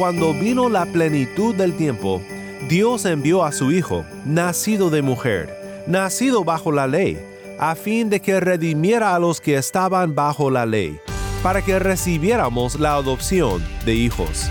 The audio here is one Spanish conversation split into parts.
cuando vino la plenitud del tiempo, Dios envió a su Hijo, nacido de mujer, nacido bajo la ley, a fin de que redimiera a los que estaban bajo la ley, para que recibiéramos la adopción de hijos.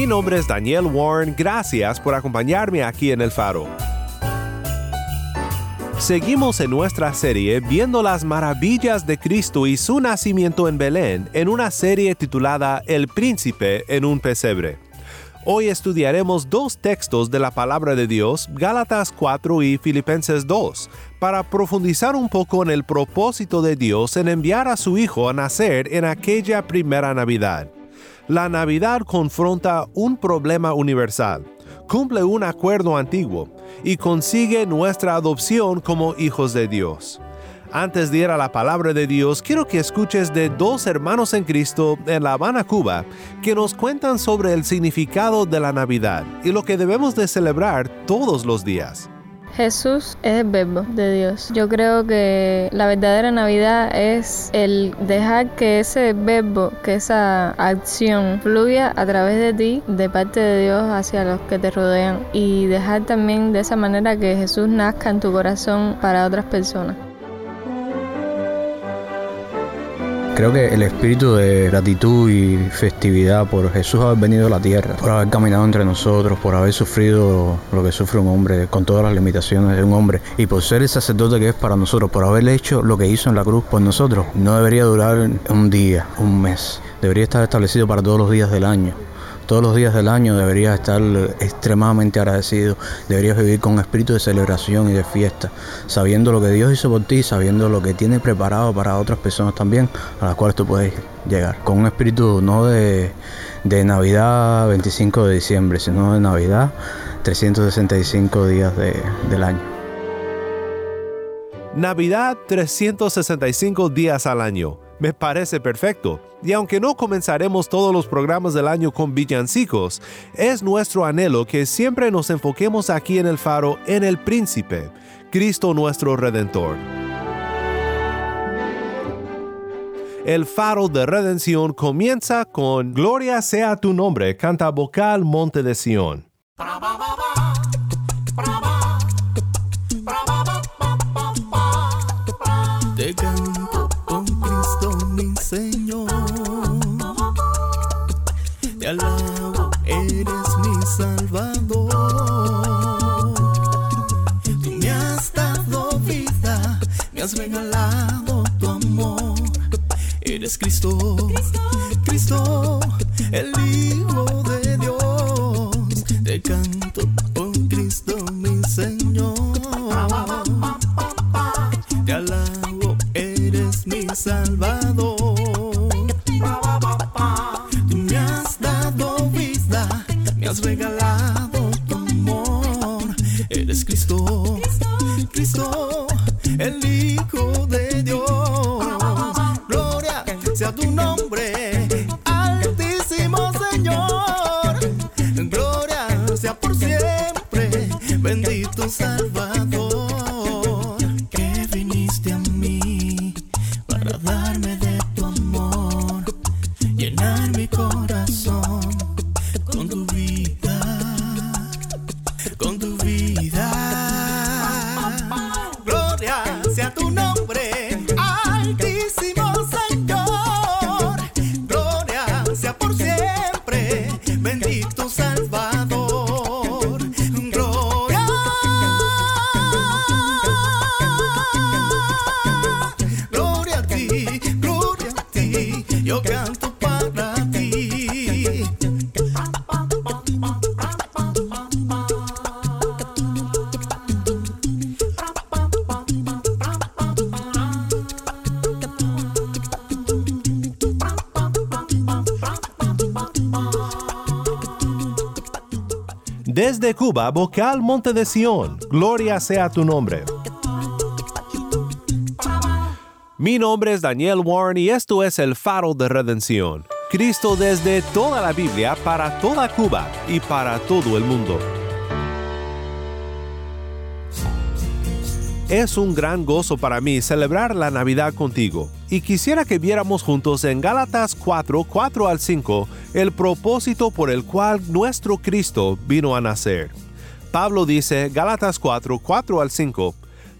Mi nombre es Daniel Warren, gracias por acompañarme aquí en El Faro. Seguimos en nuestra serie viendo las maravillas de Cristo y su nacimiento en Belén en una serie titulada El príncipe en un pesebre. Hoy estudiaremos dos textos de la palabra de Dios, Gálatas 4 y Filipenses 2, para profundizar un poco en el propósito de Dios en enviar a su Hijo a nacer en aquella primera Navidad. La Navidad confronta un problema universal, cumple un acuerdo antiguo y consigue nuestra adopción como hijos de Dios. Antes de ir a la palabra de Dios, quiero que escuches de dos hermanos en Cristo en La Habana, Cuba, que nos cuentan sobre el significado de la Navidad y lo que debemos de celebrar todos los días. Jesús es el verbo de Dios. Yo creo que la verdadera Navidad es el dejar que ese verbo, que esa acción fluya a través de ti, de parte de Dios hacia los que te rodean y dejar también de esa manera que Jesús nazca en tu corazón para otras personas. Creo que el espíritu de gratitud y festividad por Jesús haber venido a la tierra, por haber caminado entre nosotros, por haber sufrido lo que sufre un hombre con todas las limitaciones de un hombre y por ser el sacerdote que es para nosotros, por haber hecho lo que hizo en la cruz por nosotros, no debería durar un día, un mes, debería estar establecido para todos los días del año todos los días del año deberías estar extremadamente agradecido, deberías vivir con espíritu de celebración y de fiesta, sabiendo lo que Dios hizo por ti, sabiendo lo que tiene preparado para otras personas también, a las cuales tú puedes llegar, con un espíritu no de, Navidad 25 de diciembre, sino de Navidad 365 días de, del año. Navidad 365 días al año. Me parece perfecto. Y aunque no comenzaremos todos los programas del año con villancicos, es nuestro anhelo que siempre nos enfoquemos aquí en el faro en el príncipe, Cristo nuestro Redentor. El faro de redención comienza con Gloria sea tu nombre, canta vocal Monte de Sión. sun. Desde Cuba, vocal Monte de Sion, gloria sea tu nombre. Mi nombre es Daniel Warren y esto es el faro de redención. Cristo desde toda la Biblia para toda Cuba y para todo el mundo. Es un gran gozo para mí celebrar la Navidad contigo y quisiera que viéramos juntos en Gálatas 4, 4 al 5 el propósito por el cual nuestro Cristo vino a nacer. Pablo dice, Gálatas 4, 4 al 5,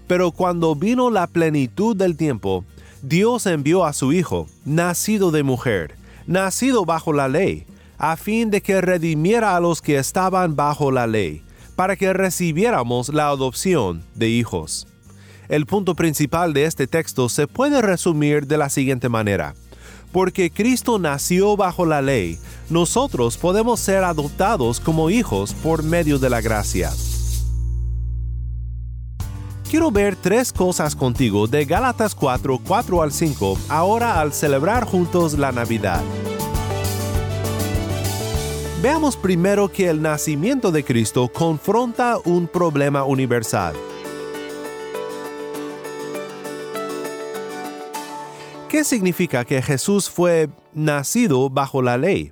pero cuando vino la plenitud del tiempo, Dios envió a su Hijo, nacido de mujer, nacido bajo la ley, a fin de que redimiera a los que estaban bajo la ley, para que recibiéramos la adopción de hijos. El punto principal de este texto se puede resumir de la siguiente manera. Porque Cristo nació bajo la ley, nosotros podemos ser adoptados como hijos por medio de la gracia. Quiero ver tres cosas contigo de Gálatas 4, 4 al 5, ahora al celebrar juntos la Navidad. Veamos primero que el nacimiento de Cristo confronta un problema universal. ¿Qué significa que Jesús fue nacido bajo la ley?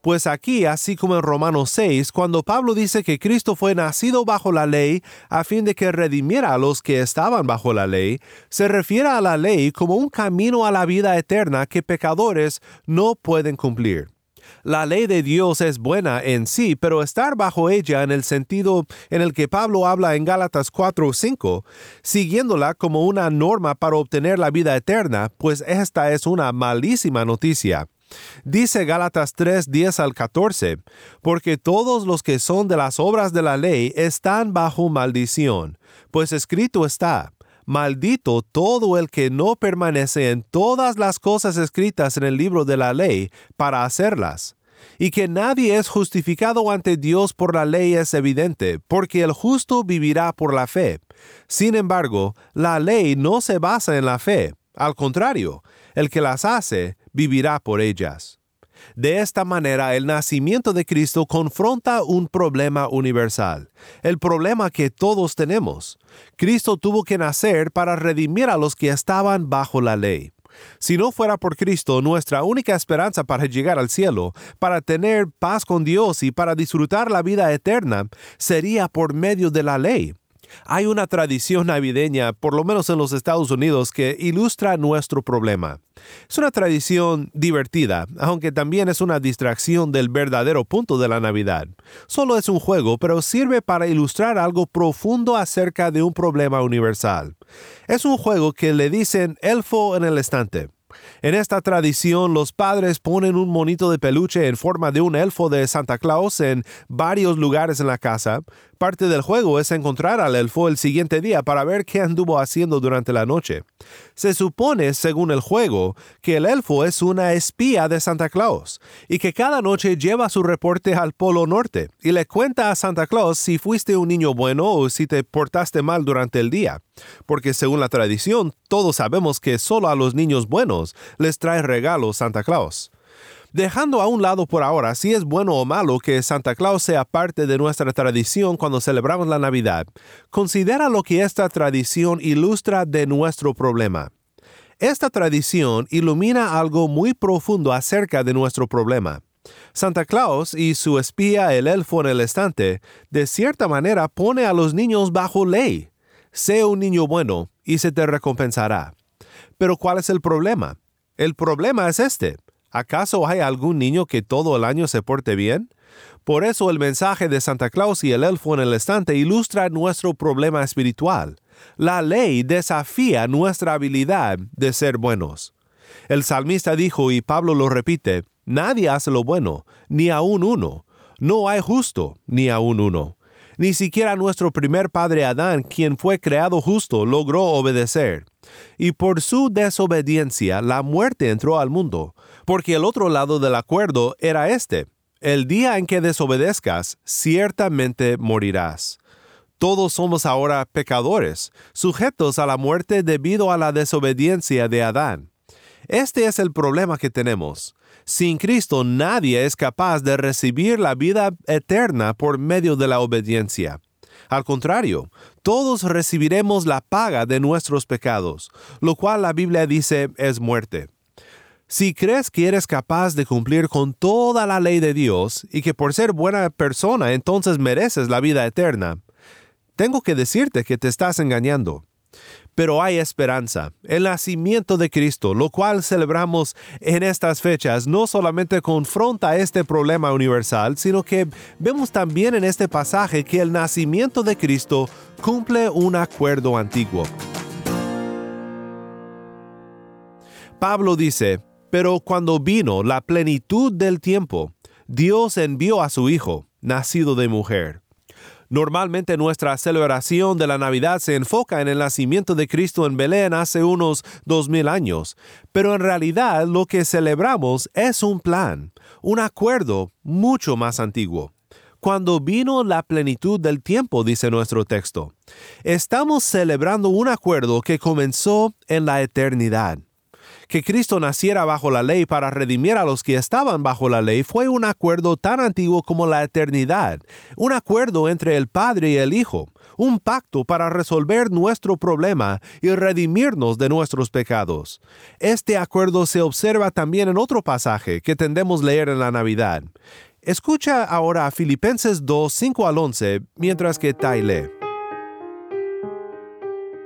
Pues aquí, así como en Romanos 6, cuando Pablo dice que Cristo fue nacido bajo la ley a fin de que redimiera a los que estaban bajo la ley, se refiere a la ley como un camino a la vida eterna que pecadores no pueden cumplir. La ley de Dios es buena en sí, pero estar bajo ella en el sentido en el que Pablo habla en Gálatas 4 o 5, siguiéndola como una norma para obtener la vida eterna, pues esta es una malísima noticia. Dice Gálatas 3, 10 al 14, porque todos los que son de las obras de la ley están bajo maldición, pues escrito está, maldito todo el que no permanece en todas las cosas escritas en el libro de la ley para hacerlas. Y que nadie es justificado ante Dios por la ley es evidente, porque el justo vivirá por la fe. Sin embargo, la ley no se basa en la fe. Al contrario, el que las hace vivirá por ellas. De esta manera, el nacimiento de Cristo confronta un problema universal, el problema que todos tenemos. Cristo tuvo que nacer para redimir a los que estaban bajo la ley. Si no fuera por Cristo, nuestra única esperanza para llegar al cielo, para tener paz con Dios y para disfrutar la vida eterna, sería por medio de la ley. Hay una tradición navideña, por lo menos en los Estados Unidos, que ilustra nuestro problema. Es una tradición divertida, aunque también es una distracción del verdadero punto de la Navidad. Solo es un juego, pero sirve para ilustrar algo profundo acerca de un problema universal. Es un juego que le dicen elfo en el estante. En esta tradición, los padres ponen un monito de peluche en forma de un elfo de Santa Claus en varios lugares en la casa. Parte del juego es encontrar al elfo el siguiente día para ver qué anduvo haciendo durante la noche. Se supone, según el juego, que el elfo es una espía de Santa Claus y que cada noche lleva su reporte al Polo Norte y le cuenta a Santa Claus si fuiste un niño bueno o si te portaste mal durante el día. Porque según la tradición, todos sabemos que solo a los niños buenos les trae regalos Santa Claus. Dejando a un lado por ahora si es bueno o malo que Santa Claus sea parte de nuestra tradición cuando celebramos la Navidad, considera lo que esta tradición ilustra de nuestro problema. Esta tradición ilumina algo muy profundo acerca de nuestro problema. Santa Claus y su espía el elfo en el estante, de cierta manera pone a los niños bajo ley. Sé un niño bueno y se te recompensará. Pero ¿cuál es el problema? El problema es este. ¿Acaso hay algún niño que todo el año se porte bien? Por eso el mensaje de Santa Claus y el elfo en el estante ilustra nuestro problema espiritual. La ley desafía nuestra habilidad de ser buenos. El salmista dijo, y Pablo lo repite, Nadie hace lo bueno, ni aun uno. No hay justo, ni aun uno. Ni siquiera nuestro primer padre Adán, quien fue creado justo, logró obedecer. Y por su desobediencia la muerte entró al mundo, porque el otro lado del acuerdo era este. El día en que desobedezcas, ciertamente morirás. Todos somos ahora pecadores, sujetos a la muerte debido a la desobediencia de Adán. Este es el problema que tenemos. Sin Cristo nadie es capaz de recibir la vida eterna por medio de la obediencia. Al contrario, todos recibiremos la paga de nuestros pecados, lo cual la Biblia dice es muerte. Si crees que eres capaz de cumplir con toda la ley de Dios y que por ser buena persona entonces mereces la vida eterna, tengo que decirte que te estás engañando. Pero hay esperanza, el nacimiento de Cristo, lo cual celebramos en estas fechas, no solamente confronta este problema universal, sino que vemos también en este pasaje que el nacimiento de Cristo cumple un acuerdo antiguo. Pablo dice, pero cuando vino la plenitud del tiempo, Dios envió a su Hijo, nacido de mujer. Normalmente nuestra celebración de la Navidad se enfoca en el nacimiento de Cristo en Belén hace unos dos mil años, pero en realidad lo que celebramos es un plan, un acuerdo mucho más antiguo. Cuando vino la plenitud del tiempo, dice nuestro texto, estamos celebrando un acuerdo que comenzó en la eternidad que Cristo naciera bajo la ley para redimir a los que estaban bajo la ley fue un acuerdo tan antiguo como la eternidad, un acuerdo entre el Padre y el Hijo, un pacto para resolver nuestro problema y redimirnos de nuestros pecados. Este acuerdo se observa también en otro pasaje que tendemos leer en la Navidad. Escucha ahora a Filipenses 2, 5 al 11, mientras que Tai lee.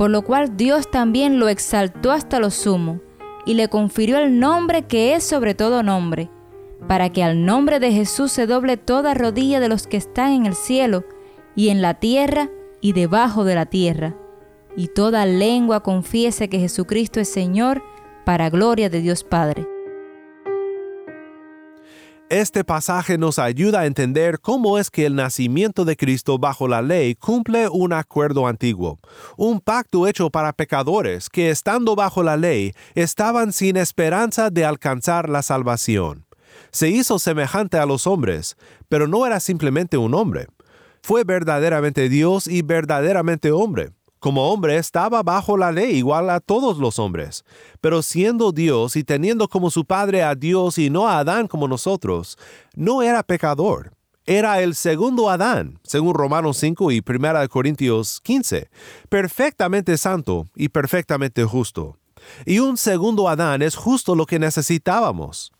por lo cual Dios también lo exaltó hasta lo sumo, y le confirió el nombre que es sobre todo nombre, para que al nombre de Jesús se doble toda rodilla de los que están en el cielo, y en la tierra, y debajo de la tierra, y toda lengua confiese que Jesucristo es Señor, para gloria de Dios Padre. Este pasaje nos ayuda a entender cómo es que el nacimiento de Cristo bajo la ley cumple un acuerdo antiguo, un pacto hecho para pecadores que estando bajo la ley estaban sin esperanza de alcanzar la salvación. Se hizo semejante a los hombres, pero no era simplemente un hombre. Fue verdaderamente Dios y verdaderamente hombre como hombre estaba bajo la ley igual a todos los hombres, pero siendo Dios y teniendo como su Padre a Dios y no a Adán como nosotros, no era pecador. Era el segundo Adán, según Romanos 5 y 1 Corintios 15, perfectamente santo y perfectamente justo. Y un segundo Adán es justo lo que necesitábamos.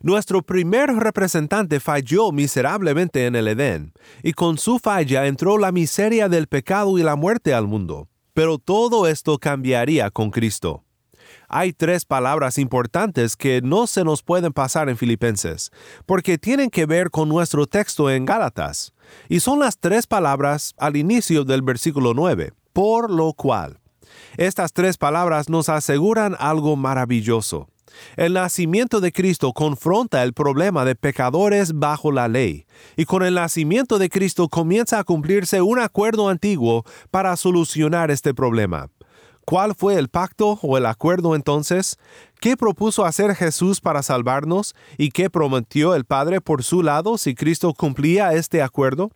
Nuestro primer representante falló miserablemente en el Edén, y con su falla entró la miseria del pecado y la muerte al mundo. Pero todo esto cambiaría con Cristo. Hay tres palabras importantes que no se nos pueden pasar en Filipenses, porque tienen que ver con nuestro texto en Gálatas, y son las tres palabras al inicio del versículo 9, por lo cual. Estas tres palabras nos aseguran algo maravilloso. El nacimiento de Cristo confronta el problema de pecadores bajo la ley, y con el nacimiento de Cristo comienza a cumplirse un acuerdo antiguo para solucionar este problema. ¿Cuál fue el pacto o el acuerdo entonces? ¿Qué propuso hacer Jesús para salvarnos y qué prometió el Padre por su lado si Cristo cumplía este acuerdo?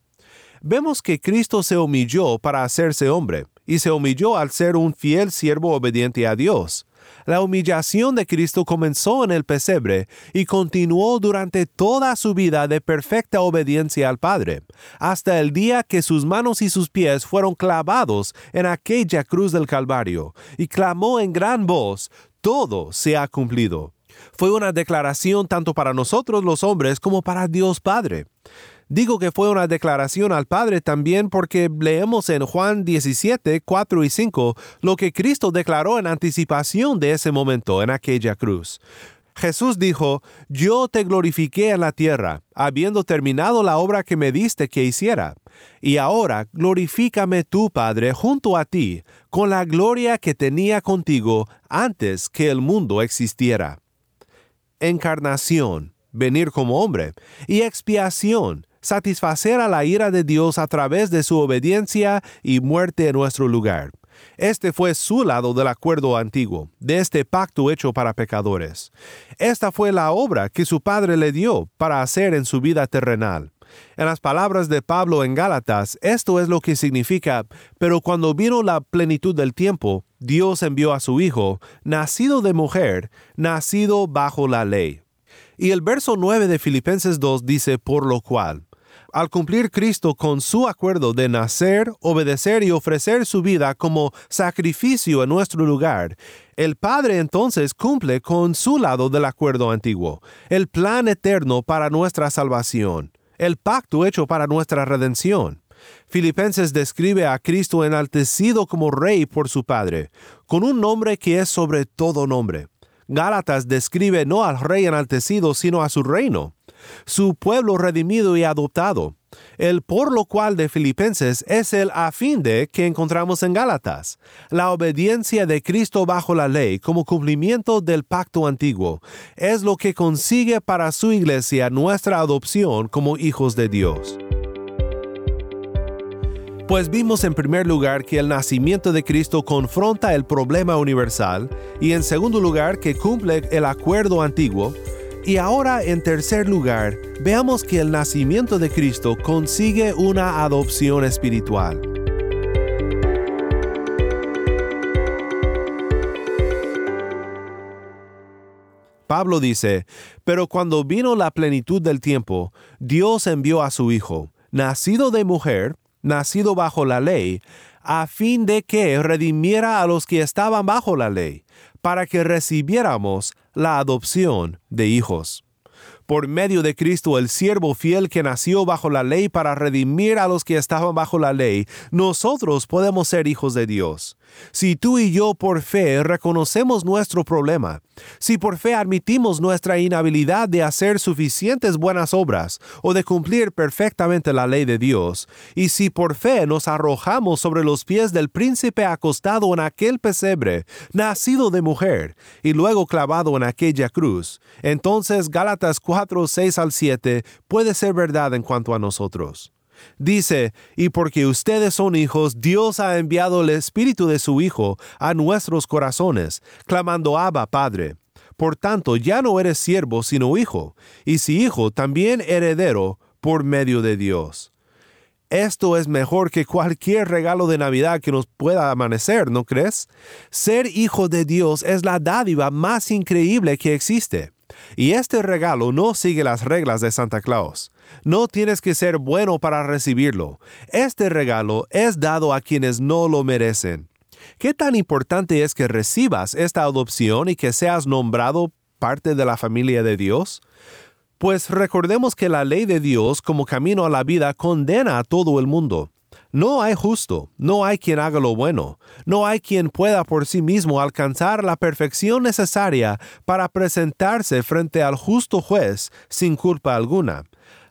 Vemos que Cristo se humilló para hacerse hombre, y se humilló al ser un fiel siervo obediente a Dios. La humillación de Cristo comenzó en el pesebre y continuó durante toda su vida de perfecta obediencia al Padre, hasta el día que sus manos y sus pies fueron clavados en aquella cruz del Calvario, y clamó en gran voz, todo se ha cumplido. Fue una declaración tanto para nosotros los hombres como para Dios Padre. Digo que fue una declaración al Padre también porque leemos en Juan 17, 4 y 5 lo que Cristo declaró en anticipación de ese momento en aquella cruz. Jesús dijo, Yo te glorifiqué en la tierra, habiendo terminado la obra que me diste que hiciera. Y ahora glorifícame tú, Padre, junto a ti, con la gloria que tenía contigo antes que el mundo existiera. Encarnación, venir como hombre, y expiación, satisfacer a la ira de Dios a través de su obediencia y muerte en nuestro lugar. Este fue su lado del acuerdo antiguo, de este pacto hecho para pecadores. Esta fue la obra que su Padre le dio para hacer en su vida terrenal. En las palabras de Pablo en Gálatas, esto es lo que significa, pero cuando vino la plenitud del tiempo, Dios envió a su Hijo, nacido de mujer, nacido bajo la ley. Y el verso 9 de Filipenses 2 dice, por lo cual, al cumplir Cristo con su acuerdo de nacer, obedecer y ofrecer su vida como sacrificio en nuestro lugar, el Padre entonces cumple con su lado del acuerdo antiguo, el plan eterno para nuestra salvación, el pacto hecho para nuestra redención. Filipenses describe a Cristo enaltecido como Rey por su Padre, con un nombre que es sobre todo nombre. Gálatas describe no al Rey enaltecido, sino a su reino su pueblo redimido y adoptado. El por lo cual de Filipenses es el a fin de que encontramos en Gálatas, la obediencia de Cristo bajo la ley como cumplimiento del pacto antiguo, es lo que consigue para su iglesia nuestra adopción como hijos de Dios. Pues vimos en primer lugar que el nacimiento de Cristo confronta el problema universal y en segundo lugar que cumple el acuerdo antiguo, y ahora, en tercer lugar, veamos que el nacimiento de Cristo consigue una adopción espiritual. Pablo dice, pero cuando vino la plenitud del tiempo, Dios envió a su Hijo, nacido de mujer, nacido bajo la ley, a fin de que redimiera a los que estaban bajo la ley, para que recibiéramos la adopción de hijos. Por medio de Cristo, el siervo fiel que nació bajo la ley para redimir a los que estaban bajo la ley, nosotros podemos ser hijos de Dios. Si tú y yo por fe reconocemos nuestro problema, si por fe admitimos nuestra inhabilidad de hacer suficientes buenas obras o de cumplir perfectamente la ley de Dios, y si por fe nos arrojamos sobre los pies del príncipe acostado en aquel pesebre, nacido de mujer, y luego clavado en aquella cruz, entonces Gálatas 4, 6 al 7 puede ser verdad en cuanto a nosotros. Dice, y porque ustedes son hijos, Dios ha enviado el Espíritu de su Hijo a nuestros corazones, clamando Abba, Padre. Por tanto, ya no eres siervo, sino hijo, y si hijo, también heredero por medio de Dios. Esto es mejor que cualquier regalo de Navidad que nos pueda amanecer, ¿no crees? Ser hijo de Dios es la dádiva más increíble que existe. Y este regalo no sigue las reglas de Santa Claus. No tienes que ser bueno para recibirlo. Este regalo es dado a quienes no lo merecen. ¿Qué tan importante es que recibas esta adopción y que seas nombrado parte de la familia de Dios? Pues recordemos que la ley de Dios como camino a la vida condena a todo el mundo. No hay justo, no hay quien haga lo bueno, no hay quien pueda por sí mismo alcanzar la perfección necesaria para presentarse frente al justo juez sin culpa alguna.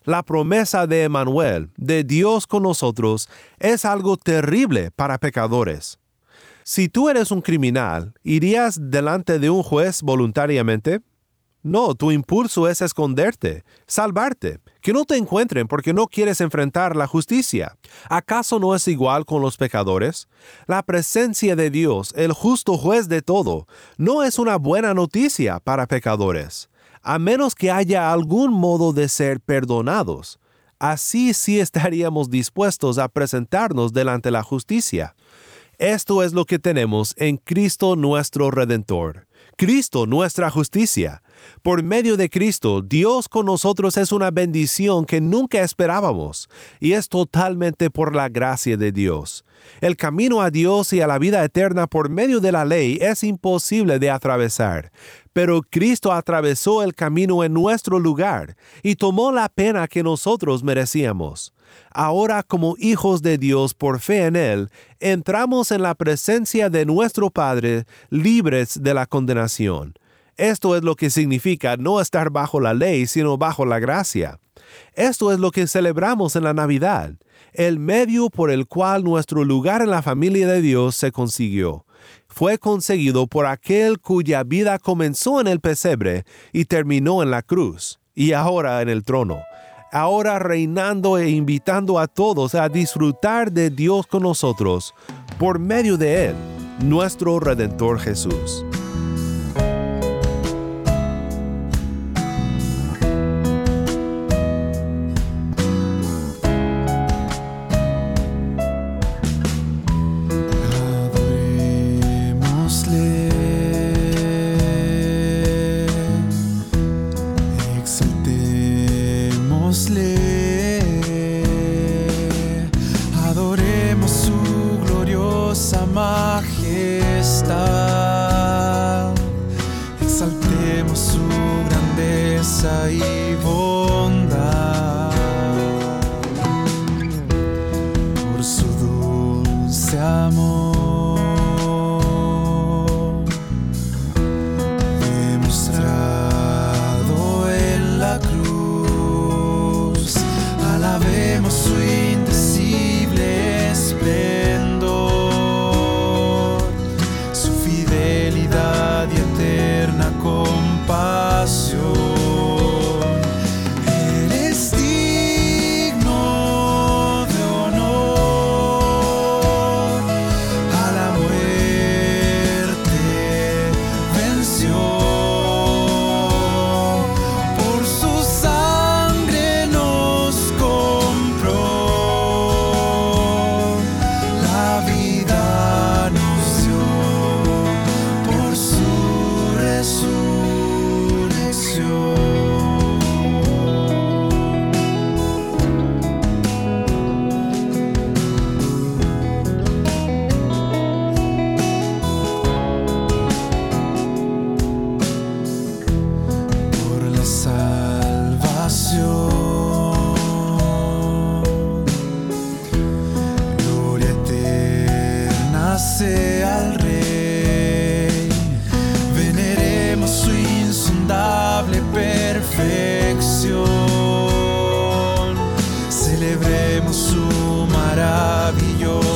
La promesa de Emanuel, de Dios con nosotros, es algo terrible para pecadores. Si tú eres un criminal, ¿irías delante de un juez voluntariamente? No, tu impulso es esconderte, salvarte, que no te encuentren porque no quieres enfrentar la justicia. ¿Acaso no es igual con los pecadores? La presencia de Dios, el justo juez de todo, no es una buena noticia para pecadores, a menos que haya algún modo de ser perdonados. Así sí estaríamos dispuestos a presentarnos delante la justicia. Esto es lo que tenemos en Cristo nuestro Redentor, Cristo nuestra justicia Por medio de Cristo, Dios con nosotros es una bendición que nunca esperábamos, y es totalmente por la gracia de Dios. El camino a Dios y a la vida eterna por medio de la ley es imposible de atravesar, pero Cristo atravesó el camino en nuestro lugar y tomó la pena que nosotros merecíamos. Ahora como hijos de Dios por fe en Él, entramos en la presencia de nuestro Padre libres de la condenación. Esto es lo que significa no estar bajo la ley, sino bajo la gracia. Esto es lo que celebramos en la Navidad, el medio por el cual nuestro lugar en la familia de Dios se consiguió. Fue conseguido por aquel cuya vida comenzó en el pesebre y terminó en la cruz, y ahora en el trono ahora reinando e invitando a todos a disfrutar de Dios con nosotros por medio de Él, nuestro Redentor Jesús.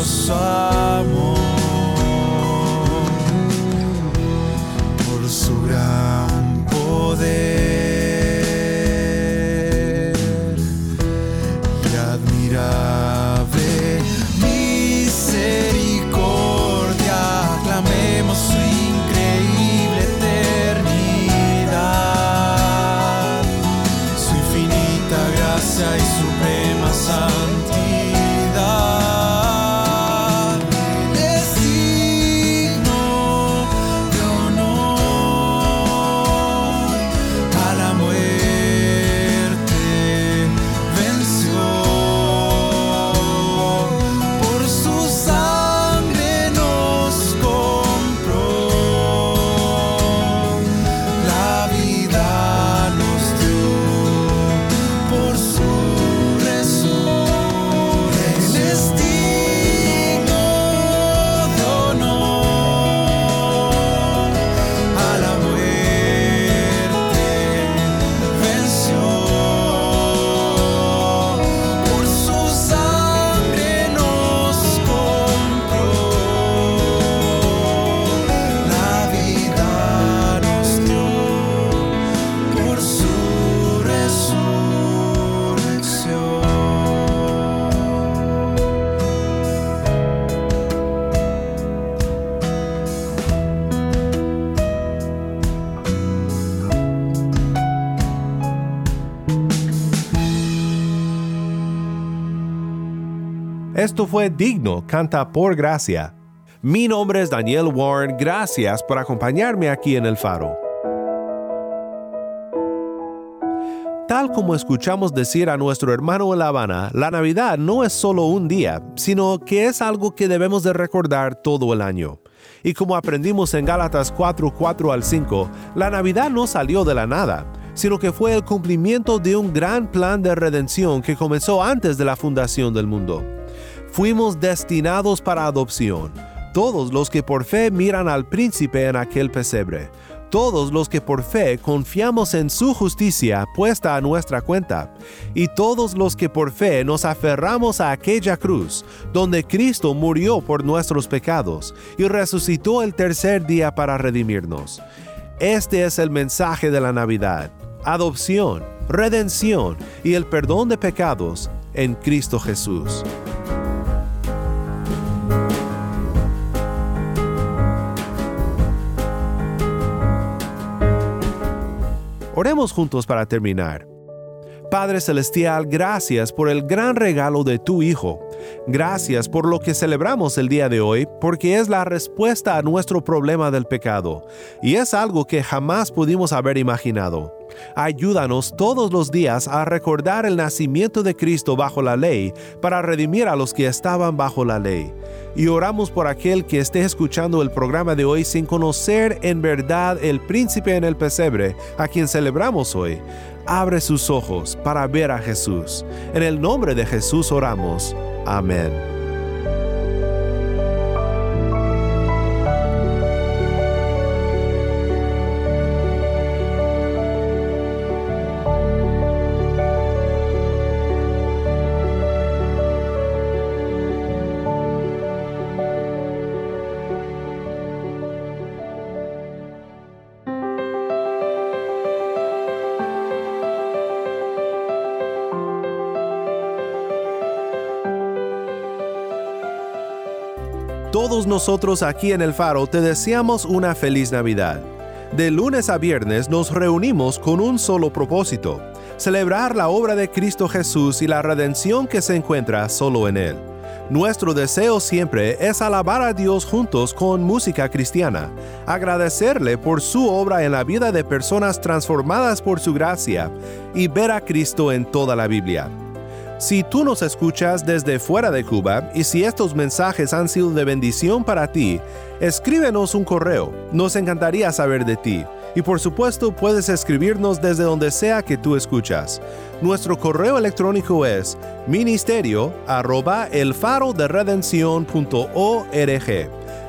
só. Esto fue Digno, canta por gracia. Mi nombre es Daniel Warren, gracias por acompañarme aquí en el faro. tal como escuchamos decir a nuestro hermano en La Habana, la Navidad no es solo un día, sino que es algo que debemos de recordar todo el año. Y como aprendimos en Gálatas 4, 4 al 5, la Navidad no salió de la nada, sino que fue el cumplimiento de un gran plan de redención que comenzó antes de la fundación del mundo. Fuimos destinados para adopción, todos los que por fe miran al príncipe en aquel pesebre, todos los que por fe confiamos en su justicia puesta a nuestra cuenta, y todos los que por fe nos aferramos a aquella cruz, donde Cristo murió por nuestros pecados y resucitó el tercer día para redimirnos. Este es el mensaje de la Navidad, adopción, redención y el perdón de pecados en Cristo Jesús. Oremos juntos para terminar. Padre Celestial, gracias por el gran regalo de tu Hijo. Gracias por lo que celebramos el día de hoy, porque es la respuesta a nuestro problema del pecado, y es algo que jamás pudimos haber imaginado. Ayúdanos todos los días a recordar el nacimiento de Cristo bajo la ley para redimir a los que estaban bajo la ley. Y oramos por aquel que esté escuchando el programa de hoy sin conocer en verdad el príncipe en el pesebre, a quien celebramos hoy. Abre sus ojos para ver a Jesús. En el nombre de Jesús oramos. Amen. Nosotros aquí en el Faro te deseamos una feliz Navidad. De lunes a viernes nos reunimos con un solo propósito, celebrar la obra de Cristo Jesús y la redención que se encuentra solo en Él. Nuestro deseo siempre es alabar a Dios juntos con música cristiana, agradecerle por su obra en la vida de personas transformadas por su gracia y ver a Cristo en toda la Biblia. Si tú nos escuchas desde fuera de Cuba y si estos mensajes han sido de bendición para ti, escríbenos un correo, nos encantaría saber de ti. Y por supuesto puedes escribirnos desde donde sea que tú escuchas. Nuestro correo electrónico es ministerio arroba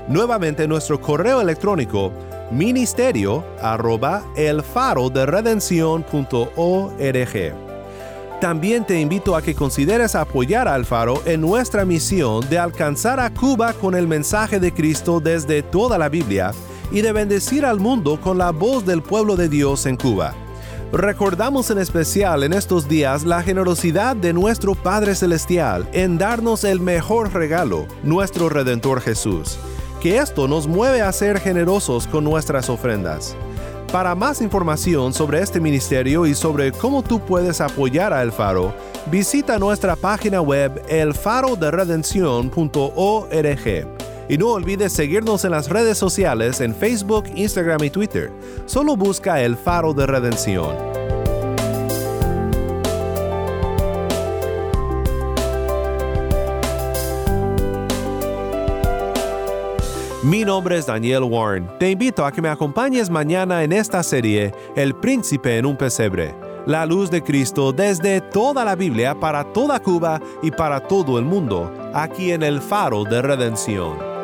Nuevamente nuestro correo electrónico ministerio arroba también te invito a que consideres apoyar al Faro en nuestra misión de alcanzar a Cuba con el mensaje de Cristo desde toda la Biblia y de bendecir al mundo con la voz del pueblo de Dios en Cuba. Recordamos en especial en estos días la generosidad de nuestro Padre Celestial en darnos el mejor regalo, nuestro Redentor Jesús, que esto nos mueve a ser generosos con nuestras ofrendas. Para más información sobre este ministerio y sobre cómo tú puedes apoyar a El Faro, visita nuestra página web elfaroderedención.org. Y no olvides seguirnos en las redes sociales en Facebook, Instagram y Twitter. Solo busca El Faro de Redención. Mi nombre es Daniel Warren. Te invito a que me acompañes mañana en esta serie El Príncipe en un Pesebre. La luz de Cristo desde toda la Biblia para toda Cuba y para todo el mundo, aquí en el Faro de Redención.